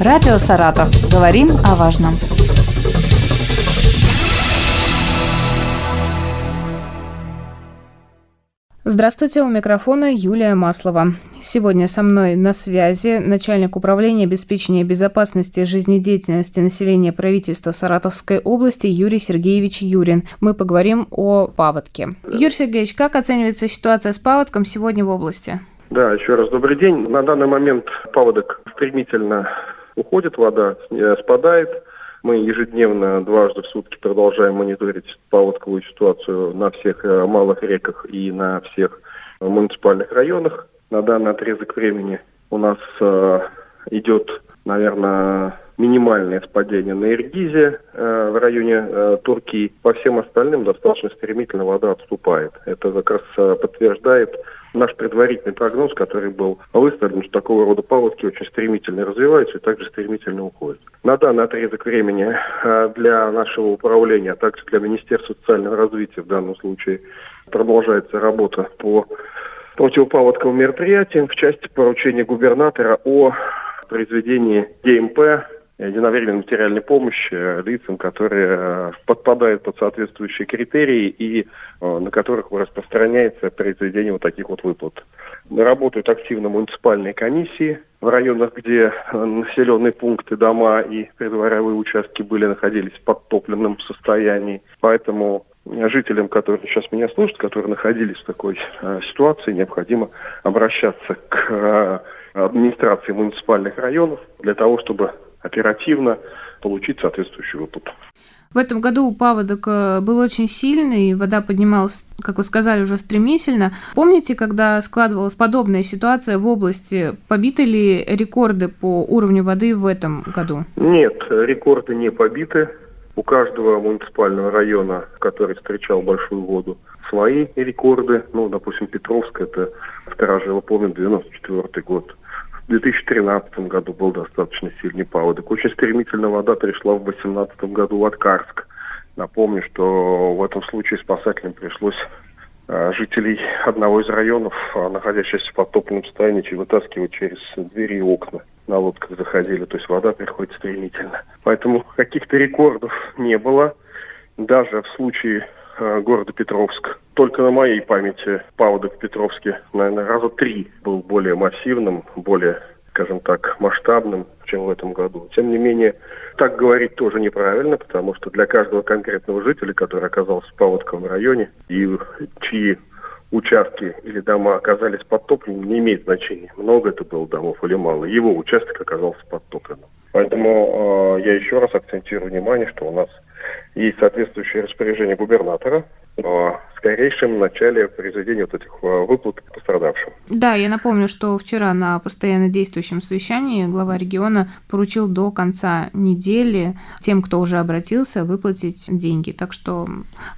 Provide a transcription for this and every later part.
Радио «Саратов». Говорим о важном. Здравствуйте, у микрофона Юлия Маслова. Сегодня со мной на связи начальник управления обеспечения безопасности жизнедеятельности населения правительства Саратовской области Юрий Сергеевич Юрин. Мы поговорим о паводке. Юрий Сергеевич, как оценивается ситуация с паводком сегодня в области? Да, еще раз добрый день. На данный момент паводок стремительно уходит, вода спадает. Мы ежедневно, дважды в сутки продолжаем мониторить паводковую ситуацию на всех э, малых реках и на всех муниципальных районах. На данный отрезок времени у нас э, идет, наверное, минимальное спадение на Иргизе э, в районе э, Турки. По всем остальным достаточно стремительно вода отступает. Это как раз э, подтверждает наш предварительный прогноз, который был выставлен, что такого рода паводки очень стремительно развиваются и также стремительно уходят. На данный отрезок времени для нашего управления, а также для Министерства социального развития в данном случае продолжается работа по противопаводковым мероприятиям в части поручения губернатора о произведении ДМП единовременной материальной помощи э, лицам, которые э, подпадают под соответствующие критерии и э, на которых распространяется произведение вот таких вот выплат. Работают активно муниципальные комиссии в районах, где населенные пункты, дома и предворовые участки были находились в подтопленном состоянии. Поэтому жителям, которые сейчас меня слушают, которые находились в такой э, ситуации, необходимо обращаться к э, администрации муниципальных районов для того, чтобы оперативно получить соответствующую выплату. В этом году паводок э, был очень сильный, вода поднималась, как вы сказали, уже стремительно. Помните, когда складывалась подобная ситуация в области, побиты ли рекорды по уровню воды в этом году? Нет, рекорды не побиты. У каждого муниципального района, который встречал большую воду, свои рекорды. Ну, допустим, Петровск, это Старожило, помню, 94 год. В 2013 году был достаточно сильный паводок. Очень стремительно вода пришла в 2018 году в Аткарск. Напомню, что в этом случае спасателям пришлось э, жителей одного из районов, а, находящихся в подтопленном состоянии, вытаскивать через двери и окна. На лодках заходили, то есть вода приходит стремительно. Поэтому каких-то рекордов не было. Даже в случае Э, города Петровск. Только на моей памяти паводок в Петровске, наверное, раза три был более массивным, более скажем так, масштабным, чем в этом году. Тем не менее, так говорить тоже неправильно, потому что для каждого конкретного жителя, который оказался в Паводковом районе и чьи участки или дома оказались подтопленными, не имеет значения, много это было домов или мало. Его участок оказался подтопленным. Поэтому э, я еще раз акцентирую внимание, что у нас есть соответствующее распоряжение губернатора о скорейшем начале произведения вот этих э, выплат пострадавшим. Да, я напомню, что вчера на постоянно действующем совещании глава региона поручил до конца недели тем, кто уже обратился, выплатить деньги. Так что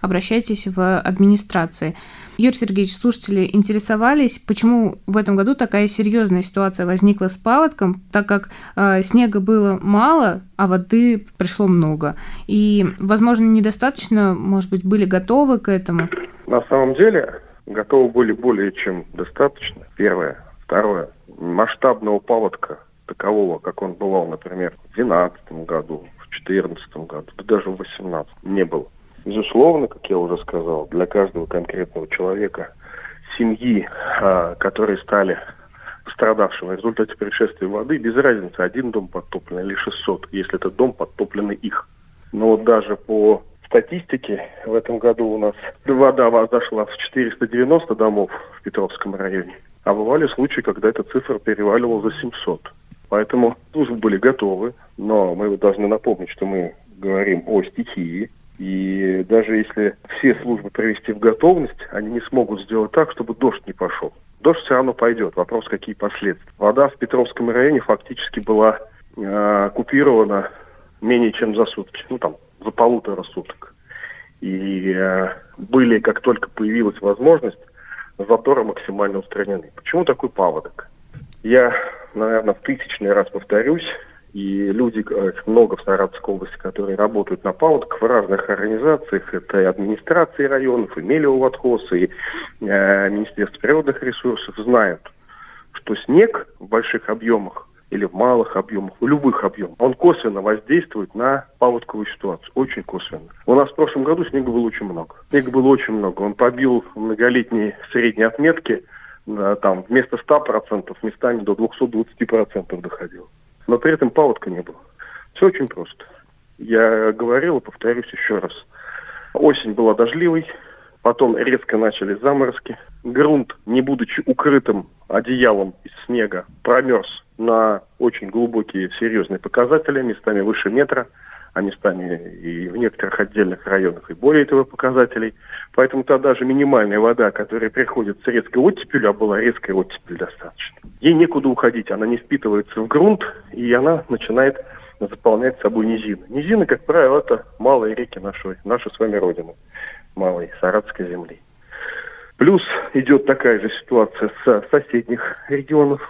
обращайтесь в администрации. Юрий Сергеевич, слушатели интересовались, почему в этом году такая серьезная ситуация возникла с паводком, так как э, снега было мало, а воды пришло много. И, возможно, недостаточно, может быть, были готовы к этому? На самом деле, готовы были более чем достаточно. Первое. Второе. Масштабного паводка такового, как он бывал, например, в 2012 году, в 2014 году, да даже в 2018, не было. Безусловно, как я уже сказал, для каждого конкретного человека, семьи, а, которые стали пострадавшими в результате пришествия воды, без разницы, один дом подтоплен или 600, если этот дом подтопленный их. Но вот даже по статистике в этом году у нас вода зашла в 490 домов в Петровском районе, а бывали случаи, когда эта цифра переваливала за 700. Поэтому службы были готовы, но мы должны напомнить, что мы говорим о стихии, и даже если все службы привести в готовность, они не смогут сделать так, чтобы дождь не пошел. Дождь все равно пойдет. Вопрос, какие последствия. Вода в Петровском районе фактически была э, купирована менее чем за сутки. Ну, там, за полутора суток. И э, были, как только появилась возможность, заторы максимально устранены. Почему такой паводок? Я, наверное, в тысячный раз повторюсь, и люди, э, много в Саратовской области, которые работают на паводках в разных организациях, это и администрации районов, и Мелиоводхоз, и э, Министерство природных ресурсов, знают, что снег в больших объемах или в малых объемах, в любых объемах, он косвенно воздействует на паводковую ситуацию, очень косвенно. У нас в прошлом году снега было очень много. Снега было очень много. Он побил многолетние средние отметки, там вместо 100% местами до 220% доходил. Но при этом паводка не было. Все очень просто. Я говорил и повторюсь еще раз. Осень была дождливой, потом резко начались заморозки. Грунт, не будучи укрытым одеялом из снега, промерз на очень глубокие серьезные показатели, местами выше метра, а местами и в некоторых отдельных районах и более этого показателей. Поэтому тогда же минимальная вода, которая приходит с резкой оттепелью, а была резкая оттепель достаточно, ей некуда уходить, она не впитывается в грунт, и она начинает заполнять собой низины. Низины, как правило, это малые реки нашей, нашей с вами Родины, малой Саратской земли. Плюс идет такая же ситуация с соседних регионов,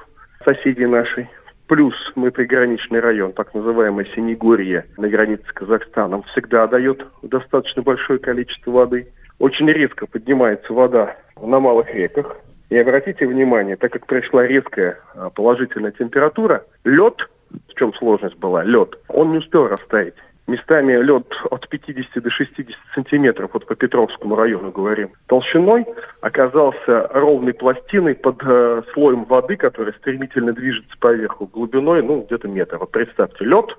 соседей нашей. Плюс мы приграничный район, так называемое Синегорье, на границе с Казахстаном, всегда дает достаточно большое количество воды. Очень резко поднимается вода на малых реках. И обратите внимание, так как пришла резкая а, положительная температура, лед в чем сложность была, лед, он не успел растаять. Местами лед от 50 до 60 сантиметров, вот по Петровскому району говорим, толщиной оказался ровной пластиной под э, слоем воды, который стремительно движется поверху, глубиной, ну, где-то метр. Вот представьте, лед,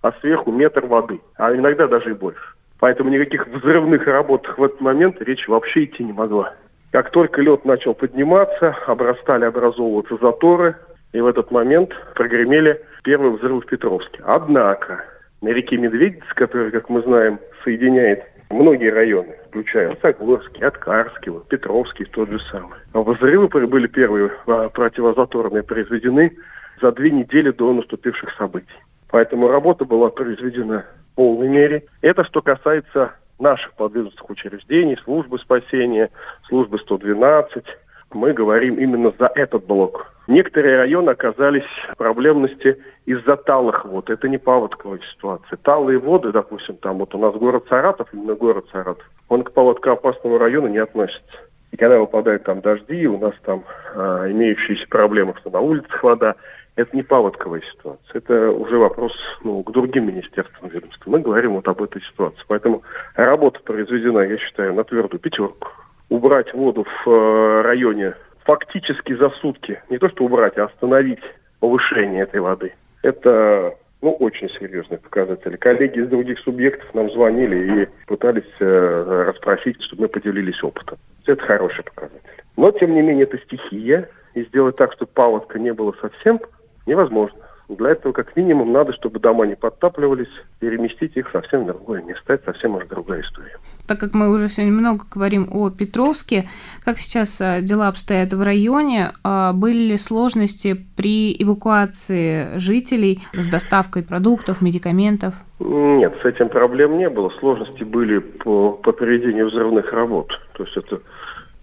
а сверху метр воды, а иногда даже и больше. Поэтому никаких взрывных работ в этот момент речь вообще идти не могла. Как только лед начал подниматься, обрастали образовываться заторы, и в этот момент прогремели первые взрывы в Петровске. Однако на реке Медведица, которая, как мы знаем, соединяет многие районы, включая Согорский, Откарский, вот, Петровский тот же самый. А взрывы были первые а, противозаторные произведены за две недели до наступивших событий. Поэтому работа была произведена в полной мере. Это что касается наших подведомственных учреждений, службы спасения, службы 112, мы говорим именно за этот блок. Некоторые районы оказались в проблемности из-за талых вод. Это не паводковая ситуация. Талые воды, допустим, там вот у нас город Саратов, именно город Саратов, он к паводкоопасному району не относится. И когда выпадают там дожди, у нас там а, имеющиеся проблемы, что на улицах вода, это не паводковая ситуация. Это уже вопрос ну, к другим министерствам ведомствам. Мы говорим вот об этой ситуации. Поэтому работа произведена, я считаю, на твердую пятерку убрать воду в э, районе фактически за сутки. Не то что убрать, а остановить повышение этой воды. Это ну, очень серьезный показатель. Коллеги из других субъектов нам звонили и пытались э, расспросить, чтобы мы поделились опытом. Это хороший показатель. Но, тем не менее, это стихия, и сделать так, чтобы паводка не было совсем, невозможно. Для этого, как минимум, надо, чтобы дома не подтапливались, переместить их совсем в другое место. Это совсем уже другая история. Так как мы уже сегодня много говорим о Петровске, как сейчас а, дела обстоят в районе? А, были ли сложности при эвакуации жителей с доставкой продуктов, медикаментов? Нет, с этим проблем не было. Сложности были по, по проведению взрывных работ. То есть это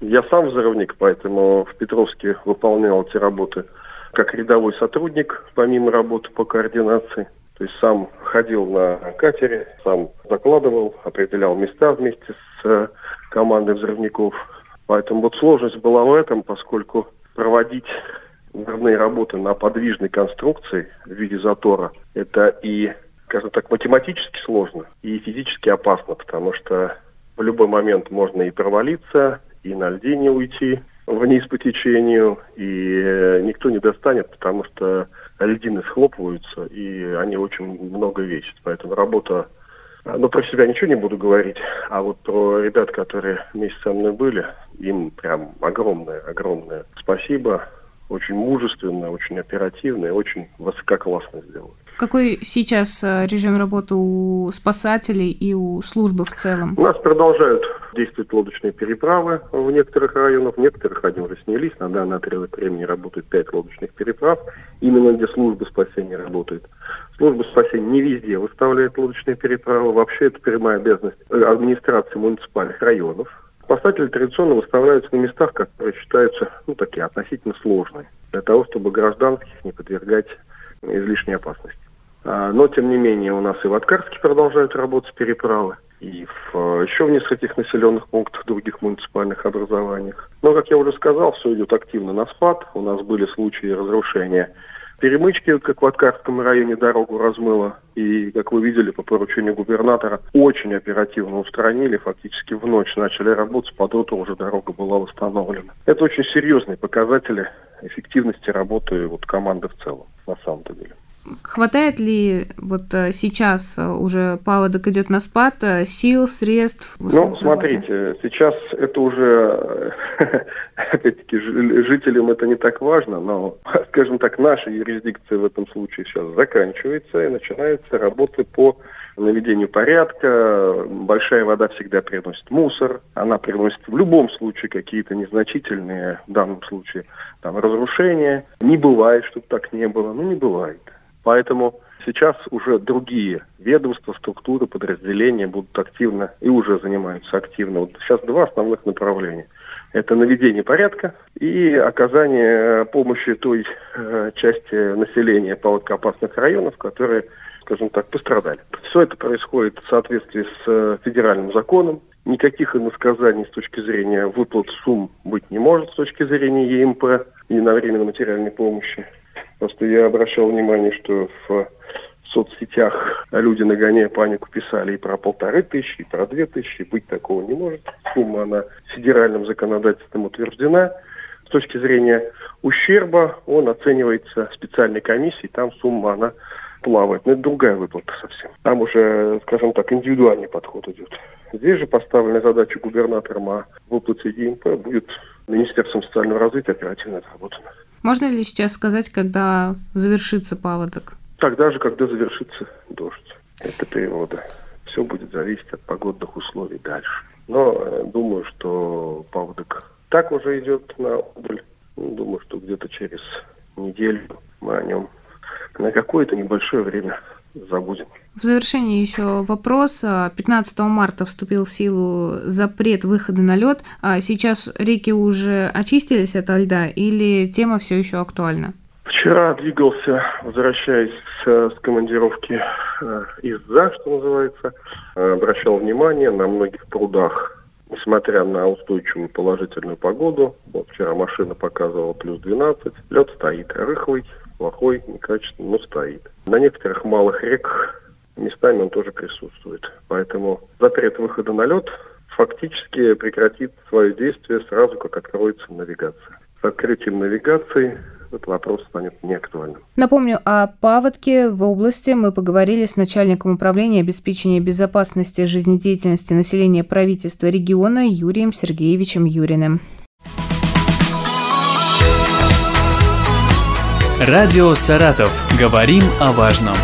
я сам взрывник, поэтому в Петровске выполнял эти работы как рядовой сотрудник, помимо работы по координации. То есть сам ходил на катере, сам закладывал, определял места вместе с э, командой взрывников. Поэтому вот сложность была в этом, поскольку проводить взрывные работы на подвижной конструкции в виде затора, это и, скажем так, математически сложно, и физически опасно, потому что в любой момент можно и провалиться, и на льдине уйти, вниз по течению, и э, никто не достанет, потому что льдины схлопываются, и они очень много весят. Поэтому работа... Ну, про себя ничего не буду говорить, а вот про ребят, которые вместе со мной были, им прям огромное, огромное спасибо. Очень мужественно, очень оперативно и очень высококлассно сделано. Какой сейчас э, режим работы у спасателей и у службы в целом? У нас продолжают действовать лодочные переправы в некоторых районах. В некоторых они уже снялись. На данный отрезок времени работают пять лодочных переправ, именно где служба спасения работает. Служба спасения не везде выставляет лодочные переправы. Вообще это прямая обязанность администрации муниципальных районов. Спасатели традиционно выставляются на местах, которые считаются ну, такие относительно сложные, для того, чтобы гражданских не подвергать излишней опасности. А, но, тем не менее, у нас и в Откарске продолжают работать переправы, и в, еще в нескольких населенных пунктах других муниципальных образованиях. Но, как я уже сказал, все идет активно на спад. У нас были случаи разрушения перемычки, как в Аткарском районе дорогу размыло. И, как вы видели, по поручению губернатора очень оперативно устранили. Фактически в ночь начали работать, под утро уже дорога была восстановлена. Это очень серьезные показатели эффективности работы вот команды в целом, на самом-то деле. Хватает ли вот э, сейчас э, уже паводок идет на спад, э, сил, средств? Ну, смотрите, сейчас это уже, опять-таки, жителям это не так важно, но, скажем так, наша юрисдикция в этом случае сейчас заканчивается и начинается работа по наведению порядка. Большая вода всегда приносит мусор. Она приносит в любом случае какие-то незначительные, в данном случае, там, разрушения. Не бывает, чтобы так не было. Ну, не бывает. Поэтому сейчас уже другие ведомства, структуры, подразделения будут активно и уже занимаются активно. Вот сейчас два основных направления. Это наведение порядка и оказание помощи той э, части населения паводкоопасных районов, которые, скажем так, пострадали. Все это происходит в соответствии с э, федеральным законом. Никаких иносказаний с точки зрения выплат сумм быть не может с точки зрения ЕМП, единовременной материальной помощи. Просто я обращал внимание, что в соцсетях люди, нагоняя панику, писали и про полторы тысячи, и про две тысячи. Быть такого не может. Сумма, она федеральным законодательством утверждена. С точки зрения ущерба он оценивается специальной комиссией, там сумма, она плавает. Но это другая выплата совсем. Там уже, скажем так, индивидуальный подход идет. Здесь же поставленная задача губернатором о выплате ЕМП будет Министерством социального развития оперативно отработана. Можно ли сейчас сказать, когда завершится паводок? Тогда же, когда завершится дождь. Это перевода. Все будет зависеть от погодных условий дальше. Но э, думаю, что паводок так уже идет на убыль. Думаю, что где-то через неделю мы о нем на какое-то небольшое время забудем. В завершении еще вопрос. 15 марта вступил в силу запрет выхода на лед. А сейчас реки уже очистились от льда или тема все еще актуальна? Вчера двигался, возвращаясь с, с командировки э, из-за, что называется, э, обращал внимание на многих прудах несмотря на устойчивую положительную погоду, вот вчера машина показывала плюс 12, лед стоит рыхлый, плохой, некачественный, но стоит. На некоторых малых реках местами он тоже присутствует. Поэтому запрет выхода на лед фактически прекратит свое действие сразу, как откроется навигация. С открытием навигации этот вопрос станет неактуальным. Напомню, о паводке в области мы поговорили с начальником управления обеспечения безопасности жизнедеятельности населения правительства региона Юрием Сергеевичем Юриным. Радио «Саратов». Говорим о важном.